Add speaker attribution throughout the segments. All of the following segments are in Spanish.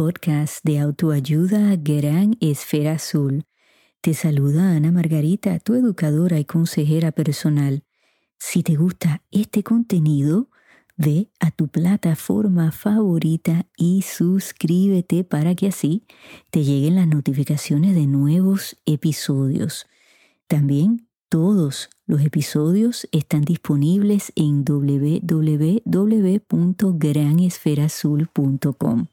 Speaker 1: podcast de autoayuda Gran Esfera Azul. Te saluda Ana Margarita, tu educadora y consejera personal. Si te gusta este contenido, ve a tu plataforma favorita y suscríbete para que así te lleguen las notificaciones de nuevos episodios. También todos los episodios están disponibles en www.granesferazul.com.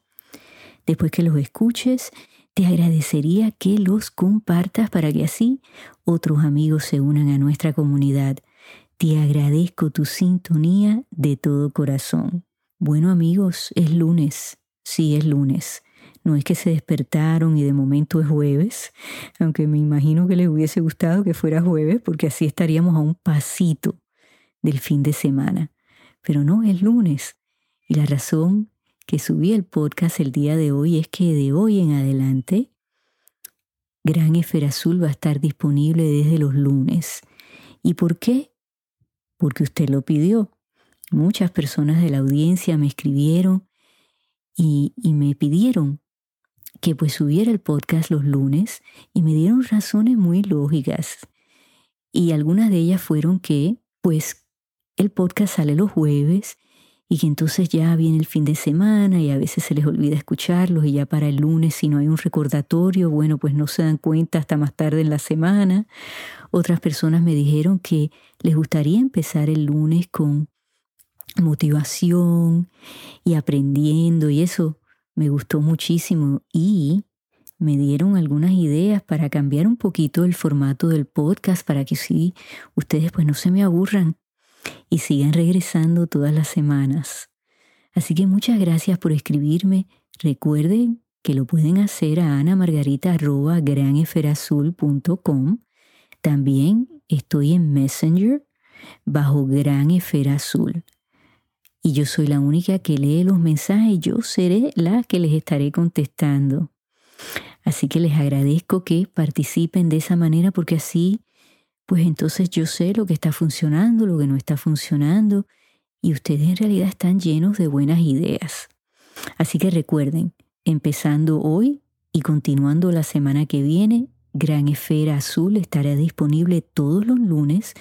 Speaker 1: Después que los escuches, te agradecería que los compartas para que así otros amigos se unan a nuestra comunidad. Te agradezco tu sintonía de todo corazón. Bueno amigos, es lunes. Sí, es lunes. No es que se despertaron y de momento es jueves, aunque me imagino que les hubiese gustado que fuera jueves porque así estaríamos a un pasito del fin de semana. Pero no, es lunes. Y la razón que subí el podcast el día de hoy es que de hoy en adelante Gran Esfera Azul va a estar disponible desde los lunes. ¿Y por qué? Porque usted lo pidió. Muchas personas de la audiencia me escribieron y, me pidieron que pues subiera el podcast los lunes y me dieron razones muy lógicas. Y algunas de ellas fueron que pues el podcast sale los jueves y que entonces ya viene el fin de semana y a veces se les olvida escucharlos y ya para el lunes si no hay un recordatorio, bueno, pues no se dan cuenta hasta más tarde en la semana. Otras personas me dijeron que les gustaría empezar el lunes con motivación y aprendiendo y eso me gustó muchísimo y me dieron algunas ideas para cambiar un poquito el formato del podcast para que sí, ustedes pues no se me aburran y sigan regresando todas las semanas. Así que muchas gracias por escribirme. Recuerden que lo pueden hacer a anamargarita.granesferazul.com. También estoy en Messenger bajo Gran Esfera Azul y yo soy la única que lee los mensajes, yo seré la que les estaré contestando. Así que les agradezco que participen de esa manera porque así, pues entonces yo sé lo que está funcionando, lo que no está funcionando y ustedes en realidad están llenos de buenas ideas. Así que recuerden, empezando hoy y continuando la semana que viene, Gran Esfera Azul estará disponible todos los lunes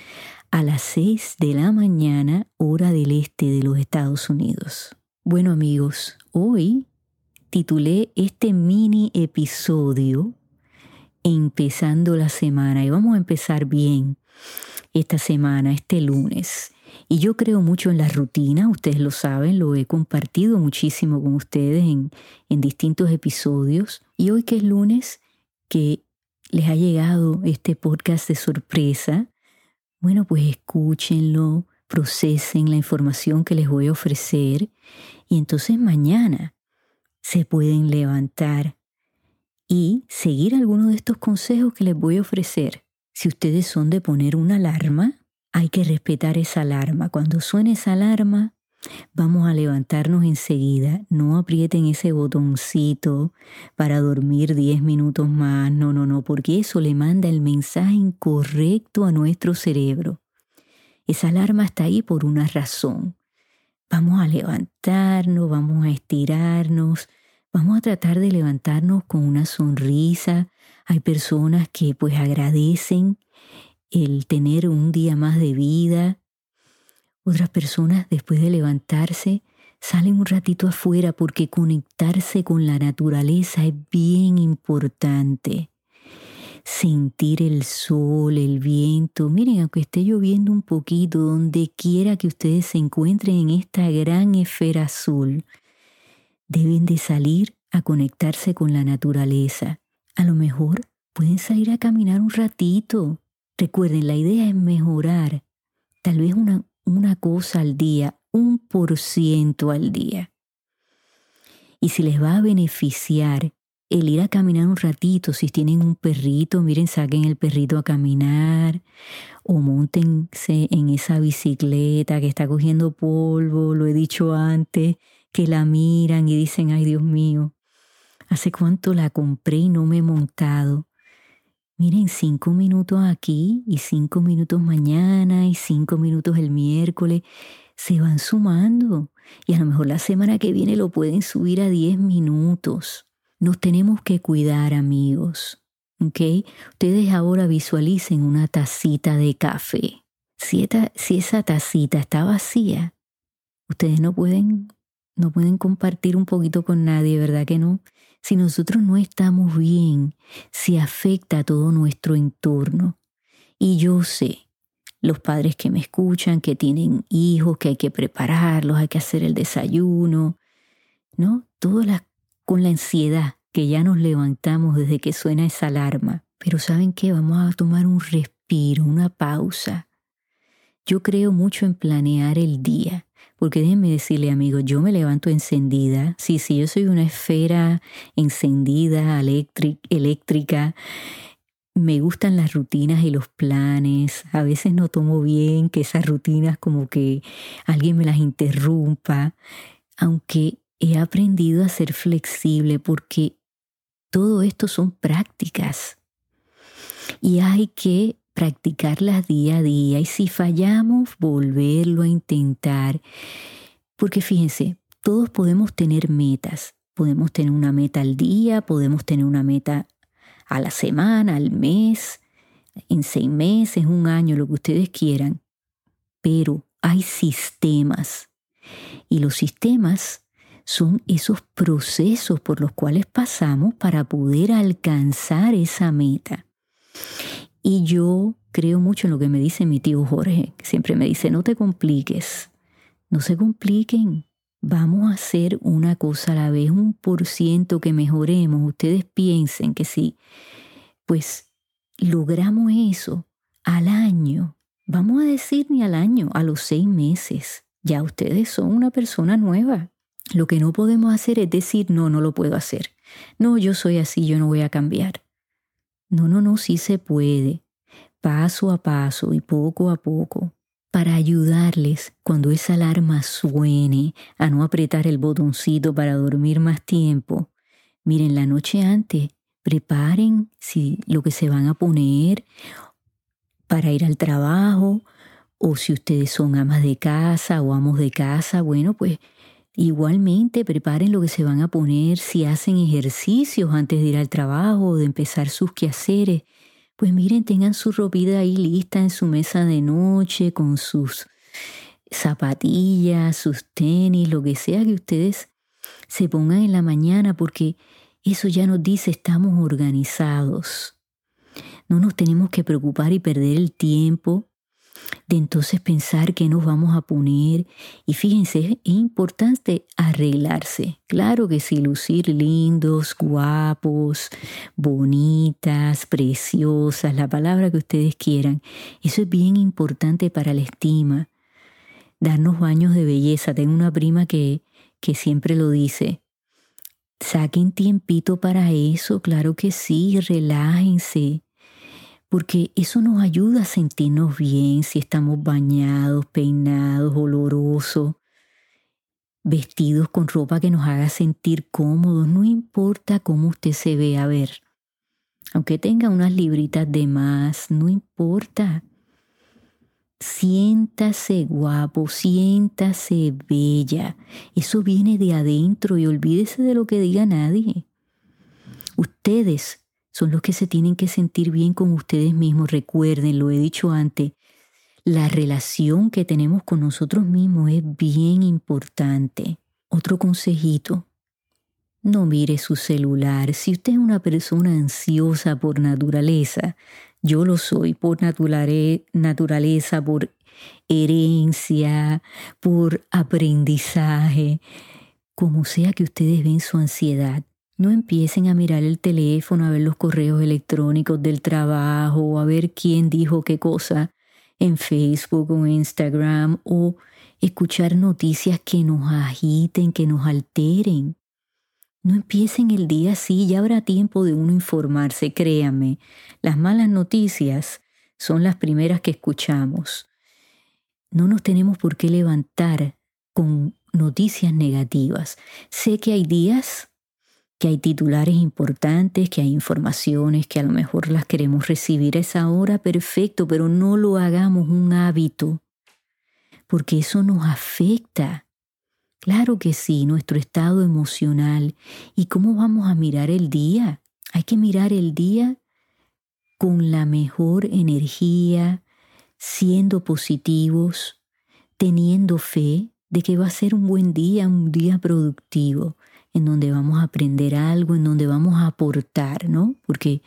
Speaker 1: a las 6 de la mañana, hora del este de los Estados Unidos. Bueno amigos, hoy titulé este mini episodio Empezando la semana y vamos a empezar bien esta semana, este lunes. Y yo creo mucho en la rutina, ustedes lo saben, lo he compartido muchísimo con ustedes en, en distintos episodios. Y hoy que es lunes, que les ha llegado este podcast de sorpresa, bueno, pues escúchenlo, procesen la información que les voy a ofrecer y entonces mañana se pueden levantar y seguir alguno de estos consejos que les voy a ofrecer. Si ustedes son de poner una alarma, hay que respetar esa alarma. Cuando suene esa alarma, Vamos a levantarnos enseguida, no aprieten ese botoncito para dormir 10 minutos más, no, no, no, porque eso le manda el mensaje incorrecto a nuestro cerebro. Esa alarma está ahí por una razón. Vamos a levantarnos, vamos a estirarnos, vamos a tratar de levantarnos con una sonrisa. Hay personas que pues agradecen el tener un día más de vida, otras personas, después de levantarse, salen un ratito afuera porque conectarse con la naturaleza es bien importante. Sentir el sol, el viento. Miren, aunque esté lloviendo un poquito, donde quiera que ustedes se encuentren en esta gran esfera azul, deben de salir a conectarse con la naturaleza. A lo mejor pueden salir a caminar un ratito. Recuerden, la idea es mejorar. Tal vez una, una cosa al día, un por ciento al día. Y si les va a beneficiar el ir a caminar un ratito, si tienen un perrito, miren, saquen el perrito a caminar o montense en esa bicicleta que está cogiendo polvo, lo he dicho antes, que la miran y dicen, ay Dios mío, ¿hace cuánto la compré y no me he montado? Miren, cinco minutos aquí y cinco minutos mañana y cinco minutos el miércoles. se van sumando y a lo mejor la semana que viene lo pueden subir a 10 minutos. Nos tenemos que cuidar, amigos. ¿Ok? Ustedes ahora visualicen una tacita de café. Si, si esa tacita está vacía, ustedes no pueden, no pueden compartir un poquito con nadie, ¿verdad que no? Si nosotros no estamos bien, se afecta a todo nuestro entorno. Y yo sé, los padres que me escuchan, que tienen hijos, que hay que prepararlos, hay que hacer el desayuno, ¿no? Todo con la ansiedad que ya nos levantamos desde que suena esa alarma. Pero ¿saben qué? Vamos a tomar un respiro, una pausa. Yo creo mucho en planear el día. Porque déjenme decirle, amigos, yo me levanto encendida. Sí, sí, yo soy una esfera encendida, eléctrica. Me gustan las rutinas y los planes. A veces no tomo bien que esas rutinas como que alguien me las interrumpa. Aunque he aprendido a ser flexible porque todo esto son prácticas. Y hay que practicarlas día a día y si fallamos, volverlo a intentar. Porque fíjense, todos podemos tener metas. Podemos tener una meta al día, podemos tener una meta a la semana, al mes, en seis meses, un año, lo que ustedes quieran. Pero hay sistemas. Y los sistemas son esos procesos por los cuales pasamos para poder alcanzar esa meta. Y yo creo mucho en lo que me dice mi tío Jorge, que siempre me dice, no te compliques, no se compliquen, vamos a hacer una cosa a la vez, un por ciento que mejoremos. Ustedes piensen que si, pues, logramos eso al año, vamos a decir ni al año, a los seis meses, ya ustedes son una persona nueva. Lo que no podemos hacer es decir, no, no lo puedo hacer. No, yo soy así, yo no voy a cambiar. No, no, no, sí se puede, paso a paso y poco a poco, para ayudarles cuando esa alarma suene a no apretar el botoncito para dormir más tiempo. Miren, la noche antes, preparen si lo que se van a poner para ir al trabajo, o si ustedes son amas de casa o amos de casa, bueno, pues Igualmente, preparen lo que se van a poner si hacen ejercicios antes de ir al trabajo o de empezar sus quehaceres. Pues miren, tengan su ropita ahí lista en su mesa de noche con sus zapatillas, sus tenis, lo que sea que ustedes se pongan en la mañana porque eso ya nos dice estamos organizados. No nos tenemos que preocupar y perder el tiempo de entonces pensar qué nos vamos a poner. Y fíjense, es importante arreglarse. Claro que sí, lucir lindos, guapos, bonitas, preciosas, la palabra que ustedes quieran. Eso es bien importante para la estima. Darnos baños de belleza. Tengo una prima que, que siempre lo dice. Saquen tiempito para eso, claro que sí, relájense porque eso nos ayuda a sentirnos bien si estamos bañados, peinados, olorosos, vestidos con ropa que nos haga sentir cómodos, no importa cómo usted se ve, a ver, aunque tenga unas libritas de más, no importa. Siéntase guapo, siéntase bella. Eso viene de adentro y olvídese de lo que diga nadie. Ustedes son los que se tienen que sentir bien con ustedes mismos. Recuerden, lo he dicho antes, la relación que tenemos con nosotros mismos es bien importante. Otro consejito, no mire su celular. Si usted es una persona ansiosa por naturaleza, yo lo soy por naturaleza, por herencia, por aprendizaje, como sea que ustedes ven su ansiedad, no empiecen a mirar el teléfono, a ver los correos electrónicos del trabajo, o a ver quién dijo qué cosa en Facebook o Instagram, o escuchar noticias que nos agiten, que nos alteren. No empiecen el día así, ya habrá tiempo de uno informarse, créanme. Las malas noticias son las primeras que escuchamos. No nos tenemos por qué levantar con noticias negativas. Sé que hay días que hay titulares importantes, que hay informaciones que a lo mejor las queremos recibir a esa hora, perfecto, pero no lo hagamos un hábito. porque eso nos afecta. Claro que sí, nuestro estado emocional. ¿Y cómo vamos a mirar el día? Hay que mirar el día con la mejor energía, siendo positivos, teniendo fe de que va a ser un buen día, un día productivo, en donde vamos a aprender algo, en donde vamos a aportar, ¿no? Porque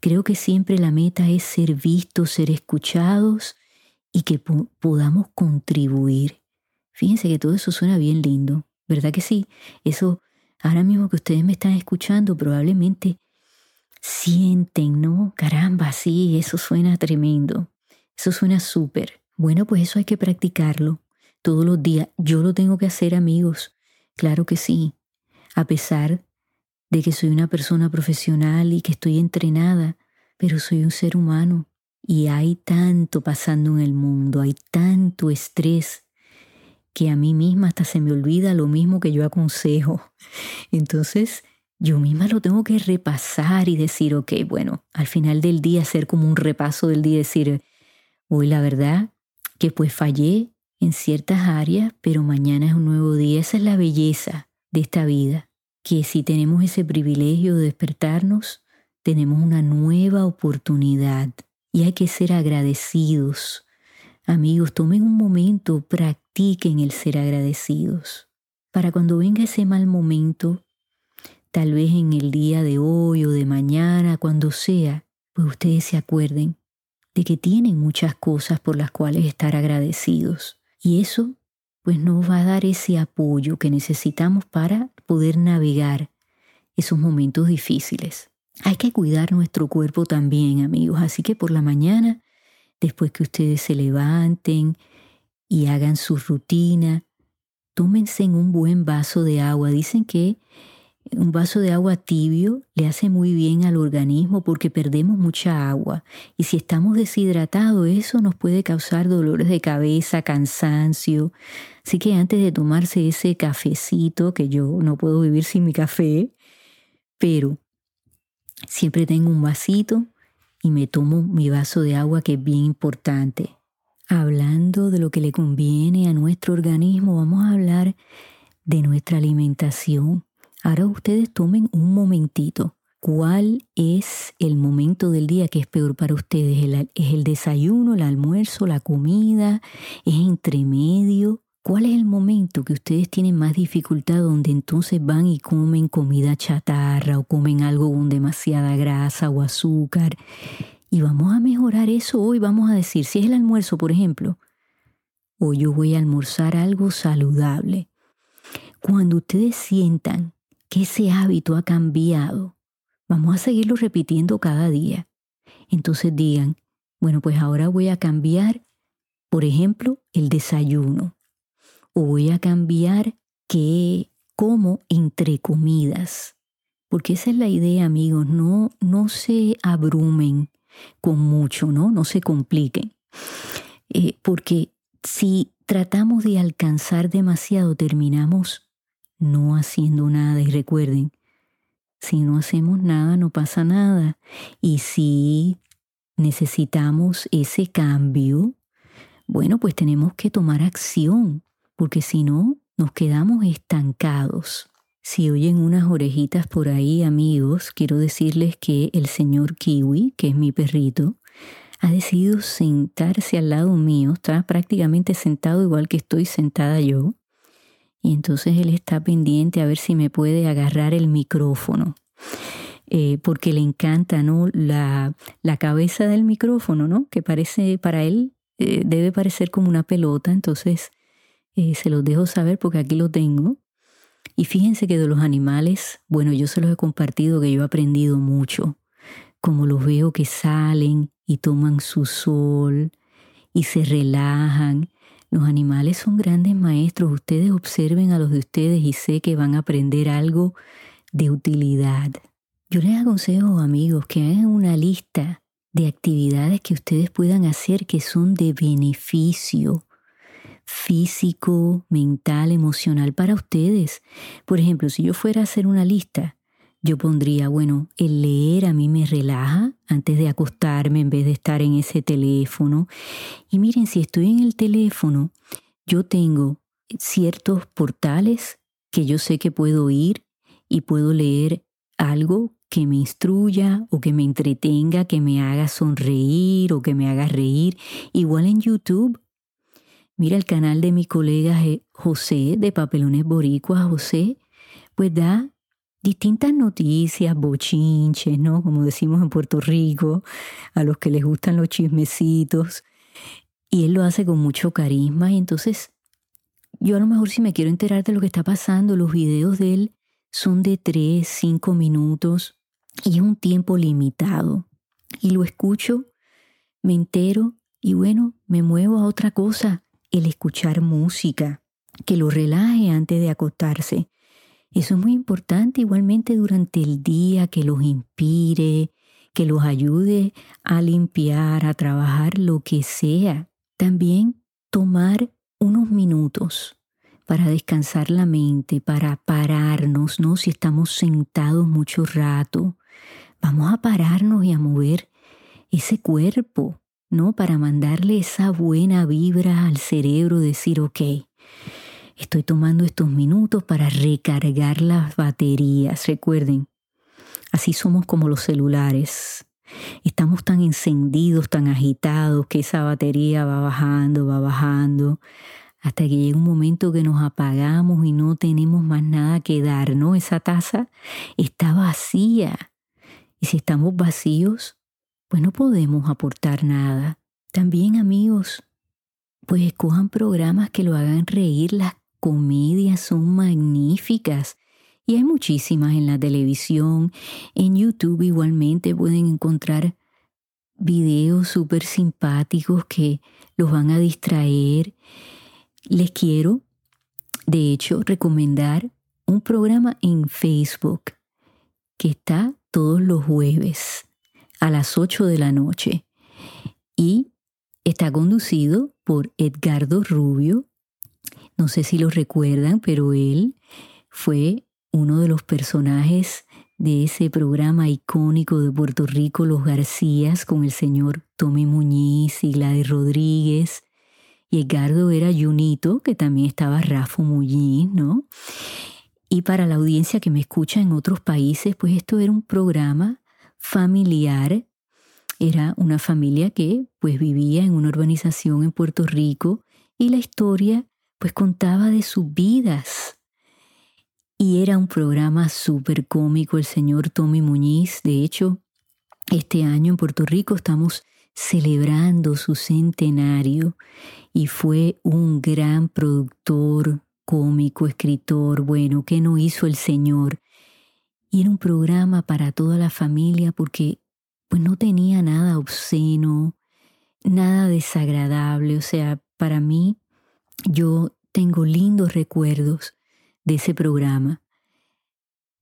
Speaker 1: creo que siempre la meta es ser vistos, ser escuchados y que podamos contribuir. Fíjense que todo eso suena bien lindo, ¿verdad que sí? Eso, ahora mismo que ustedes me están escuchando, probablemente sienten, ¿no? Caramba, sí, eso suena tremendo. Eso suena súper. Bueno, pues eso hay que practicarlo todos los días. Yo lo tengo que hacer, amigos. Claro que sí. A pesar de que soy una persona profesional y que estoy entrenada, pero soy un ser humano y hay tanto pasando en el mundo, hay tanto estrés que a mí misma hasta se me olvida lo mismo que yo aconsejo. Entonces, yo misma lo tengo que repasar y decir, ok, bueno, al final del día hacer como un repaso del día decir, hoy la verdad que pues fallé en ciertas áreas, pero mañana es un nuevo día. Esa es la belleza de esta vida, que si tenemos ese privilegio de despertarnos, tenemos una nueva oportunidad y hay que ser agradecidos. Amigos, tomen un momento, practiquen el ser agradecidos. Para cuando venga ese mal momento, tal vez en el día de hoy o de mañana, cuando sea, pues ustedes se acuerden de que tienen muchas cosas por las cuales estar agradecidos. Y eso pues nos va a dar ese apoyo que necesitamos para poder navegar esos momentos difíciles. Hay que cuidar nuestro cuerpo también, amigos, así que por la mañana, después que ustedes se levanten y hagan su rutina, tómense en un buen vaso de agua. Dicen que un vaso de agua tibio le hace muy bien al organismo porque perdemos mucha agua y si estamos deshidratados eso nos puede causar dolores de cabeza, cansancio. Así que antes de tomarse ese cafecito, que yo no puedo vivir sin mi café, pero siempre tengo un vasito y me tomo mi vaso de agua que es bien importante. Hablando de lo que le conviene a nuestro organismo, vamos a hablar de nuestra alimentación. Ahora ustedes tomen un momentito. ¿Cuál es el momento del día que es peor para ustedes? ¿Es el desayuno, el almuerzo, la comida? ¿Es entre medio? ¿Cuál es el momento que ustedes tienen más dificultad donde entonces van y comen comida chatarra o comen algo con demasiada grasa o azúcar? Y vamos a mejorar eso hoy. Vamos a decir, si es el almuerzo, por ejemplo, hoy yo voy a almorzar algo saludable. Cuando ustedes sientan que ese hábito ha cambiado. Vamos a seguirlo repitiendo cada día. Entonces digan, bueno, pues ahora voy a cambiar, por ejemplo, el desayuno. O voy a cambiar qué como entre comidas. Porque esa es la idea, amigos. No, no se abrumen con mucho, ¿no? No se compliquen. Eh, porque si tratamos de alcanzar demasiado, terminamos no haciendo nada. Y recuerden, si no hacemos nada, no pasa nada. Y si necesitamos ese cambio, bueno, pues tenemos que tomar acción, porque si no, nos quedamos estancados. Si oyen unas orejitas por ahí, amigos, quiero decirles que el señor Kiwi, que es mi perrito, ha decidido sentarse al lado mío, está prácticamente sentado igual que estoy sentada yo, y entonces él está pendiente a ver si me puede agarrar el micrófono. Eh, porque le encanta ¿no? la, la, cabeza del micrófono, ¿no? que parece para él eh, debe parecer como una pelota, entonces eh, se los dejo saber porque aquí lo tengo. Y fíjense que de los animales, bueno, yo se los he compartido que yo he aprendido mucho, como los veo que salen y toman su sol y se relajan los animales son grandes maestros. Ustedes observen a los de ustedes y sé que van a aprender algo de utilidad. Yo les aconsejo, amigos, que hagan una lista de actividades que ustedes puedan hacer que son de beneficio físico, mental, emocional para ustedes. Por ejemplo, si yo fuera a hacer una lista, yo pondría, bueno, el leer a mí me relaja antes de acostarme en vez de estar en ese teléfono. Y miren, si estoy en el teléfono, yo tengo ciertos portales que yo sé que puedo ir y puedo leer algo que me instruya o que me entretenga, que me haga sonreír o que me haga reír. Igual en YouTube. Mira el canal de mi colega José de Papelones Boricua, José, pues da distintas noticias, bochinches, ¿no? Como decimos en Puerto Rico, a los que les gustan los chismecitos. Y él lo hace con mucho carisma y entonces yo a lo mejor si me quiero enterar de lo que está pasando, los videos de él son de 3, 5 minutos y es un tiempo limitado. Y lo escucho, me entero y bueno, me muevo a otra cosa, el escuchar música, que lo relaje antes de acostarse. Eso es muy importante igualmente durante el día, que los inspire, que los ayude a limpiar, a trabajar lo que sea. También tomar unos minutos para descansar la mente, para pararnos, ¿no? Si estamos sentados mucho rato, vamos a pararnos y a mover ese cuerpo, ¿no? Para mandarle esa buena vibra al cerebro, decir, ok, estoy tomando estos minutos para recargar las baterías. Recuerden, así somos como los celulares. Estamos tan encendidos, tan agitados, que esa batería va bajando, va bajando, hasta que llega un momento que nos apagamos y no tenemos más nada que dar, ¿no? Esa taza está vacía. Y si estamos vacíos, pues no podemos aportar nada. También amigos, pues escojan programas que lo hagan reír. Las comedias son magníficas. Y hay muchísimas en la televisión. En YouTube igualmente pueden encontrar videos súper simpáticos que los van a distraer. Les quiero, de hecho, recomendar un programa en Facebook que está todos los jueves a las 8 de la noche y está conducido por Edgardo Rubio. No sé si lo recuerdan, pero él fue uno de los personajes de ese programa icónico de Puerto Rico, Los Garcías, con el señor Tommy Muñiz y Gladys Rodríguez y Edgardo era Junito, que también estaba Rafa Muñiz, ¿no? Y para la audiencia que me escucha en otros países, pues esto era un programa familiar. Era una familia que pues vivía en una urbanización en Puerto Rico y la historia pues contaba de sus vidas. Y era un programa súper cómico. El señor Tommy Muñiz, de hecho, este año en Puerto Rico estamos celebrando su centenario y fue un gran productor, cómico, escritor, bueno, ¿qué no hizo el Señor? Y era un programa para toda la familia porque pues no tenía nada obsceno, nada desagradable, o sea, para mí yo tengo lindos recuerdos de ese programa.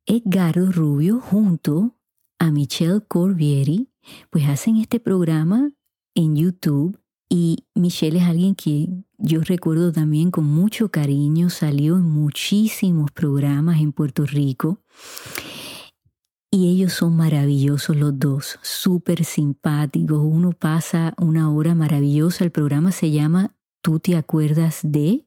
Speaker 1: Edgardo Rubio junto a Michelle Corbieri pues hacen este programa en YouTube y Michelle es alguien que yo recuerdo también con mucho cariño, salió en muchísimos programas en Puerto Rico. Y ellos son maravillosos los dos, súper simpáticos. Uno pasa una hora maravillosa. El programa se llama ¿Tú te acuerdas de?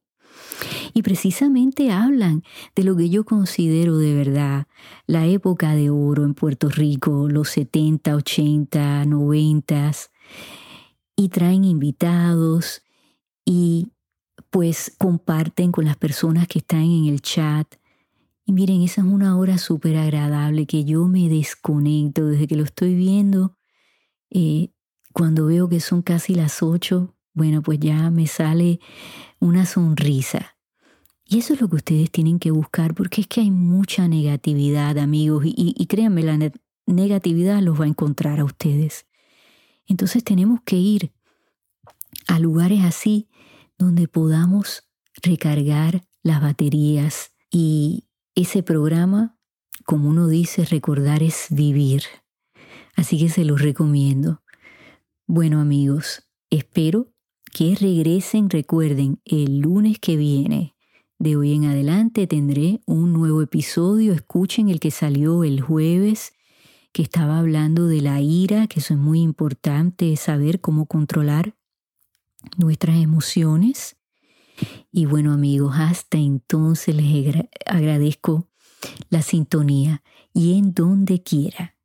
Speaker 1: Y precisamente hablan de lo que yo considero de verdad la época de oro en Puerto Rico, los 70, 80, 90, y traen invitados y pues comparten con las personas que están en el chat. Y miren, esa es una hora súper agradable que yo me desconecto desde que lo estoy viendo. Eh, cuando veo que son casi las ocho, bueno, pues ya me sale una sonrisa. Y eso es lo que ustedes tienen que buscar porque es que hay mucha negatividad, amigos, y, créanme, la negatividad los va a encontrar a ustedes. Entonces tenemos que ir a lugares así donde podamos recargar las baterías y ese programa, como uno dice, recordar es vivir. Así que se los recomiendo. Bueno amigos, espero que regresen, recuerden, el lunes que viene. De hoy en adelante tendré un nuevo episodio. Escuchen el que salió el jueves, que estaba hablando de la ira, que eso es muy importante, saber cómo controlar nuestras emociones. Y bueno amigos, hasta entonces les agradezco la sintonía y en donde quiera